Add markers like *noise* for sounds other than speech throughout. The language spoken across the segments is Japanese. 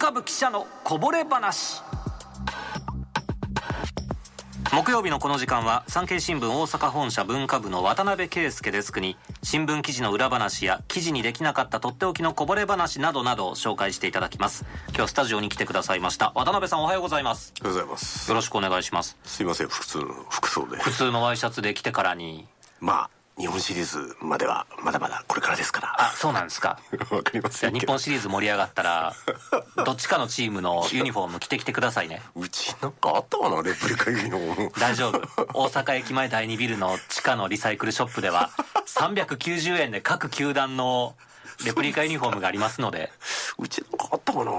化部記者のこぼれ話。木曜日のこの時間は産経新聞大阪本社文化部の渡辺圭介デスクに新聞記事の裏話や記事にできなかったとっておきのこぼれ話などなどを紹介していただきます。今日スタジオに来てくださいました。渡辺さんおはようございます。おはようございます。よろしくお願いします。すいません普通の服装で普通のワイシャツで来てからに。まあ日本シリーズまではまだまだこれからですから。あそうなんですか。*laughs* わかりまじゃあ日せんけど本シリーズ盛り上がったら *laughs* どっちかのチームのユニフォーム着てきてくださいね。うちなんかあったかなレプリカユニフォーム。大丈夫。大阪駅前第2ビルの地下のリサイクルショップでは *laughs* 390円で各球団のレプリカユニフォームがありますので。うちったかな？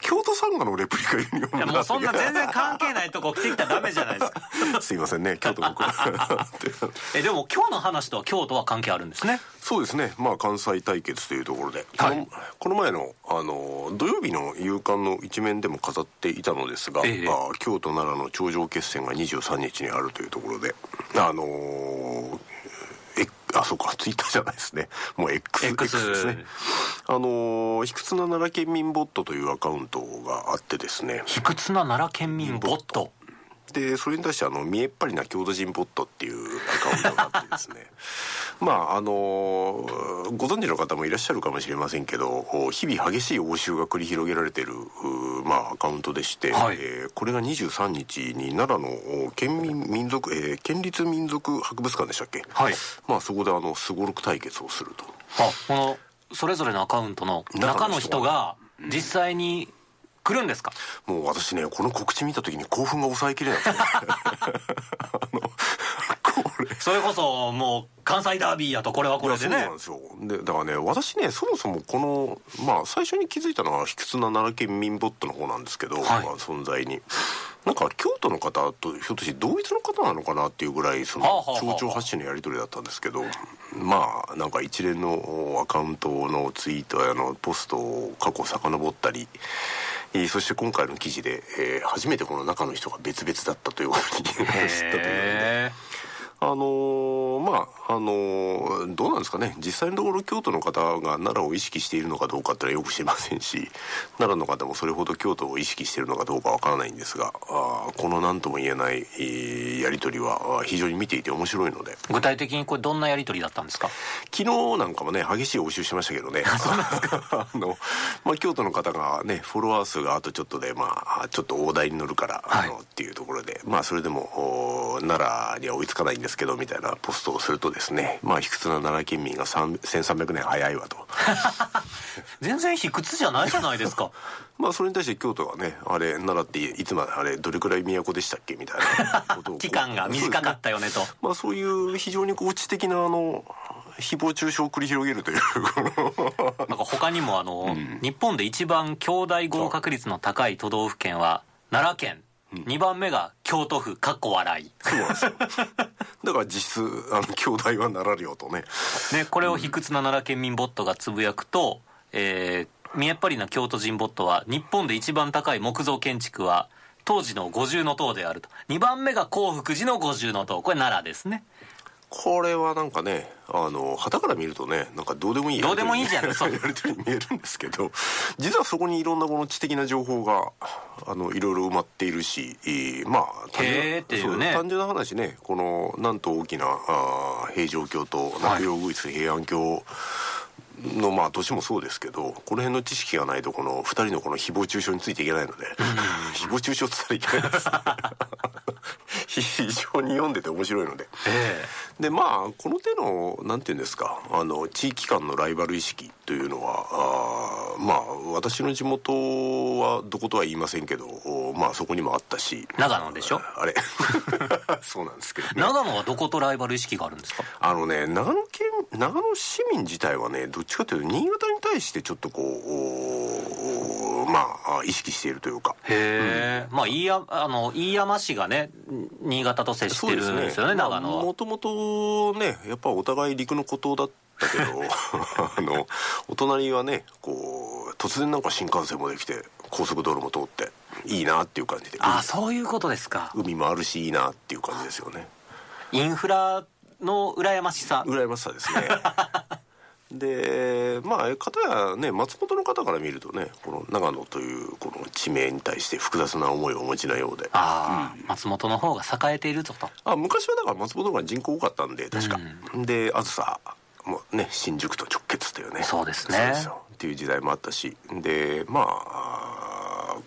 京都サンガのレプリカユニフォームいやもうそんな全然関係ないとこ着てきたらダメじゃないですか。*laughs* すいませんね京都僕 *laughs* えでも今日の話とは京都は関係あるんですね。そうですね。まあ関西対決というところで、はい。このこの前のあの土曜日の夕刊の一面でも飾っていたのですが、ええ。あ京都奈良の頂上決戦が23日にあるというところで。あのーえあそうかツイッターじゃないですね。もう X, X ですね。あのー卑屈な奈良県民ボットというアカウントがあってですね。卑屈な奈良県民ボット。でそれに対してあの見えっ張りな京都人ボットっていうアカウントがあってですね *laughs* まああのご存知の方もいらっしゃるかもしれませんけど日々激しい応酬が繰り広げられているうまあアカウントでして、はい。えーこれが23日に奈良のお県民民族、えー県立民族博物館でしたっけ？はい。まあそこであのすごろく対決をすると。あこのそれぞれのアカウントの中の人が実際に来るんですか？もう私ねこの告知見た時に興奮が抑えきれないですねあのそれこそもう関西ダービーやとこれはこれでね。そうなんですよ。でだからね私ねそもそもこのまあ最初に気づいたのは卑屈な奈良県民ボットの方なんですけど、はい。まあ、存在に。なんか京都の方とひょっとして同一の方なのかなっていうぐらいその町長発信のやり取りだったんですけどまあなんか一連のアカウントのツイートやあのポストを過去遡ったりえーそして今回の記事で、えー初めてこの中の人が別々だったということに知ったというので。へあのーまああのーどうなんですかね。実際のところ京都の方が奈良を意識しているのかどうかってのはよく知りませんし奈良の方もそれほど京都を意識しているのかどうかわからないんですがあーこの何とも言えない、えーやり取りは非常に見ていて面白いので。ー具体的にこれどんなやり取りだったんですか？昨日なんかもね激しい応酬してましたけどね。*laughs* あの、まあ、京都の方がねフォロワー数があとちょっとでまあちょっと大台に乗るから、はい。あのっていうところでまあそれでもお奈良には追いつかないんですけどみたいなポストをするとですねまあ卑屈な奈良県民が3 1300年早いわと。*laughs* 全然卑屈じゃないじゃないですか。*laughs* まあそれに対して京都がねあれ奈良っていつまであれどれくらい都でしたっけみたいなことを *laughs* 期間が短かったよねと。まあそういう非常にこう知的なあの誹謗中傷を繰り広げるという。なんか他にもあの、日本で一番兄弟合格率の高い都道府県は奈良県、2番目が京都府かっこ笑い。そうなんですよ。だから実質あの兄弟はなられよとね。ね、これを卑屈な奈良県民ボットがつぶやくと、えー、見えっ張りな京都人ボットは日本で一番高い木造建築は当時の五重塔であると。2番目が興福寺の五重塔。これ奈良ですねこれはなんかねあの旗から見るとねなんかどうでもいいどうでもいいじゃん。*laughs* やり取りに見えるんですけど実はそこにいろんなこの知的な情報があのいろいろ埋まっているし、えーまあ単純ね。そ単純な話ねこのなんと大きなあー平城京と中央宮室平安京のまあ年もそうですけどこの辺の知識がないとこの2人のこの誹謗中傷についていけないので *laughs* 誹謗中傷って言ったらいけないです非常に読んでて面白いので。えでまあこの手のなんていうんですかあの地域間のライバル意識というのはあーまあ私の地元はどことは言いませんけどおまあそこにもあったし。長野でしょ？あれ。*laughs* そうなんですけどね。長野はどことライバル意識があるんですか？あのね長野県長野市民自体はねどっちかというと新潟に対してちょっとこうおまあ意識しているというか。へえ、まあ飯山あの飯山市がね新潟と接してるんですよね長野は、もともとねやっぱお互い陸の孤島だったけど *laughs* あのお隣はねこう突然なんか新幹線もできて高速道路も通っていいなっていう感じで。ああそういうことですか。海もあるしいいなっていう感じですよね。インフラの羨ましさ。羨ましさですね *laughs* でまあ片やね松本の方から見るとねこの長野というこの地名に対して複雑な思いをお持ちなようで。ああ、松本の方が栄えているぞと。あ昔はだから松本の方が人口多かったんで確か、であずさもね新宿と直結というね。そうですね。そうよ。っていう時代もあったし。でまあ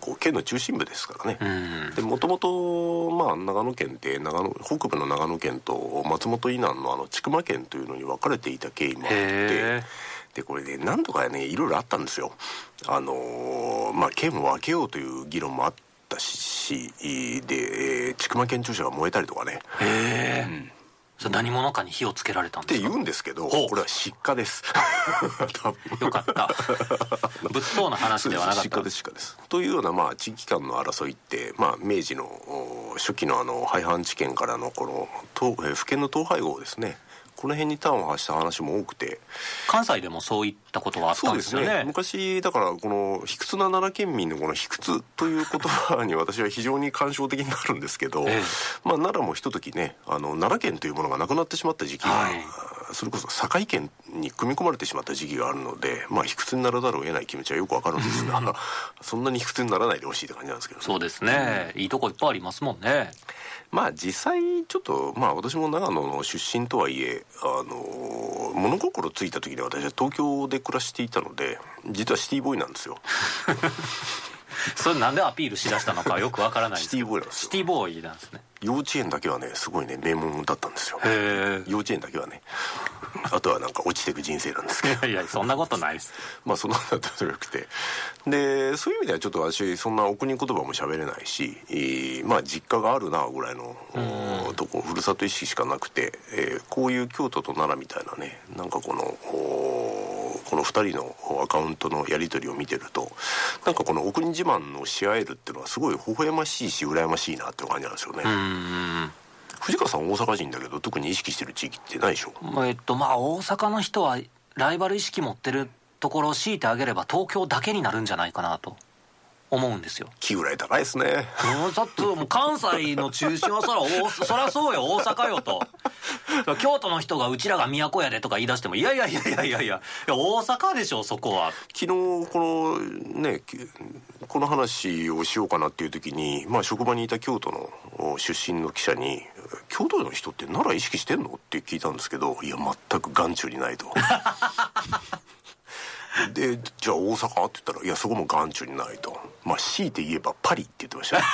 こう県の中心部ですからね、もともとまあ長野県って長野北部の長野県と松本以南のあの千曲県というのに分かれていた経緯もあって。へでこれね何とかねいろいろあったんですよ。あのーまあ県を分けようという議論もあったしでえー千曲県庁舎が燃えたりとかねそれ何者かに火をつけられたんですか？って言うんですけどこれは失火です。*laughs* よかった。物騒な話ではなかった。失火です。失火です。というようなまあ地域間の争いって、まあ、明治のお初期のあの廃藩置県からのこの東えー府県の統廃合ですね。この辺に端を発した話も多くて。関西でもそういったことはあったんですよね。昔だからこの卑屈な奈良県民のこの卑屈という言葉に私は非常に感傷的になるんですけど、ええ。まあ奈良もひとときねあの奈良県というものがなくなってしまった時期が、はいそれこそ堺県に組み込まれてしまった時期があるのでまあ卑屈にならざるを得ない気持ちはよくわかるんですが *laughs* そんなに卑屈にならないでほしいって感じなんですけどね。そうですね、いいとこいっぱいありますもんね。まあ実際ちょっとまあ私も長野の出身とはいえあの物心ついた時に私は東京で暮らしていたので実はシティボーイなんですよ。*laughs* それなんでアピールしだしたのかよくわからないんですシティボーイなんですよ。シティボーイなんですね幼稚園だけはねすごいね名門だったんですよ。へ幼稚園だけはね。あとはなんか落ちていく人生なんですけど。えいやそんなことないです。*laughs* まあそんなのだったらよくて。でそういう意味ではちょっと私そんなお国言葉も喋れないし、えーまあ実家があるなぐらいのおとこふるさと意識しかなくて、えーこういう京都と奈良みたいなねなんかこのおこの2人のアカウントのやり取りを見てるとなんかこのお国自慢をし合えるっていうのはすごい微笑ましいし羨ましいなっていう感じなんですよね、藤川さん大阪人だけど特に意識してる地域ってないでしょ？えっとまあ大阪の人はライバル意識持ってるところを強いてあげれば東京だけになるんじゃないかなと思うんですよ気ぐらい高いですねもうちょっともう関西の中心はそら大 *laughs* そらそうよ大阪よと京都の人がうちらが都やでとか言い出してもいやいやいやいやいやいや大阪でしょそこは昨日このねきこの話をしようかなっていう時に、まあ、職場にいた京都のお出身の記者に「京都の人って奈良意識してんの?」って聞いたんですけど「いや全く眼中にない」と。でじゃあ大阪って言ったら「いやそこも眼中にない」と。まあ強いて言えばパリって言ってましたね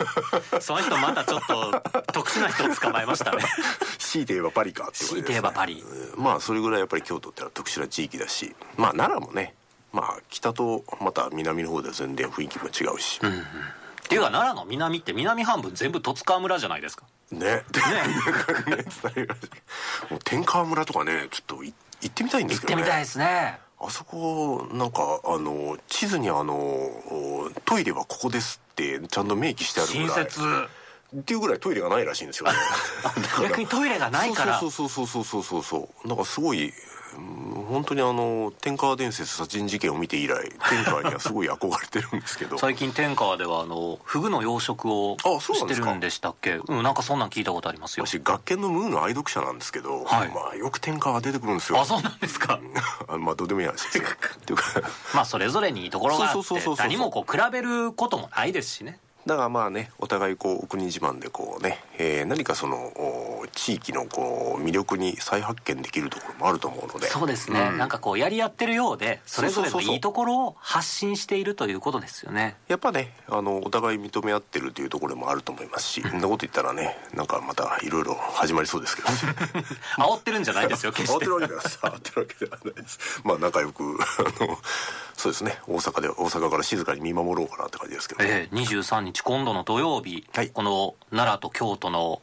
*laughs* その人またちょっと特殊な人を捕まえましたね。*laughs* 強いて言えばパリかっていう強いて言えばパリ。うん。まあそれぐらいやっぱり京都ってのは特殊な地域だし。まあ奈良もねまあ北とまた南の方では全然雰囲気も違うし、っていうか奈良の南って南半分全部十津川村じゃないですか。ね。ね。*laughs* もう天川村とかねちょっとい行ってみたいんですけどね。行ってみたいですねあそこなんかあの地図にあのトイレはここですってちゃんと明記してあるぐらい。親切っていうぐらいトイレがないらしいんですよね。*laughs* 逆にトイレがないから。そうそうそうそうそうそうそう。なんかすごいうん本当にあの天川伝説殺人事件を見て以来天川にはすごい憧れてるんですけど。最近天川ではあのフグの養殖をしてるんでしたっけ？うんなんかそんなん聞いたことありますよ。私学研のムーの愛読者なんですけど、はい。まあよく天川出てくるんですよ。あそうなんですか。あまあどうでもいい話ですよ。っていうかまあそれぞれにいいところがあってそうそうそうそうそう。何もこう比べることもないですしねだがまあねお互いこうお国自慢でこうね、えー何かその地域のこう魅力に再発見できるところもあると思うので。そうですね、ん。なんかこうやり合ってるようでそれぞれのいいところを発信しているということですよね。やっぱねあのお互い認め合ってるというところもあると思いますし *laughs* そんなこと言ったらねなんかまたいろいろ始まりそうですけど。*laughs* 煽ってるんじゃないですよ *laughs* 決慌して。てるわけでは慌てるわけではないです。まあ仲良くあのそうですね。大阪で大阪から静かに見守ろうかなって感じですけど、ええ23日今度の土曜日、はい。この奈良と京都の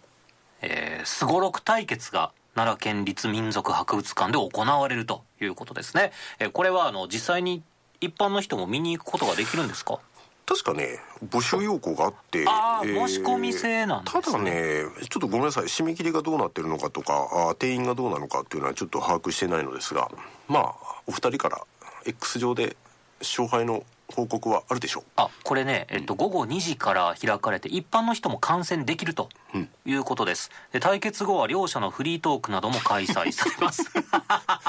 えーすごろく対決が奈良県立民族博物館で行われるということですね、えーこれはあの実際に一般の人も見に行くことができるんですか？確かね募集要項があってあー申し込み制なんですね。ただねちょっとごめんなさい締め切りがどうなってるのかとかあー定員がどうなのかっていうのはちょっと把握してないのですがまあお二人から X 上で勝敗の報告はあるでしょう？あこれね、えっと、午後2時から開かれて一般の人も観戦できるということです、で対決後は両者のフリートークなども開催されます。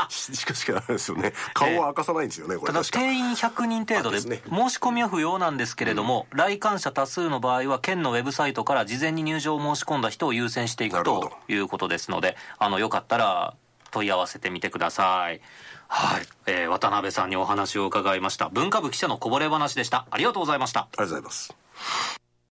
し *laughs* しかしあれですよね。顔は明かさないんですよね、こたれ確かだ定員100人程度で申し込みは不要なんですけれども、来館者多数の場合は県のウェブサイトから事前に入場を申し込んだ人を優先していくということですのであのよかったら問い合わせてみてください。はい、えー渡辺さんにお話を伺いました。文化部記者のこぼれ話でした。ありがとうございました。ありがとうございます。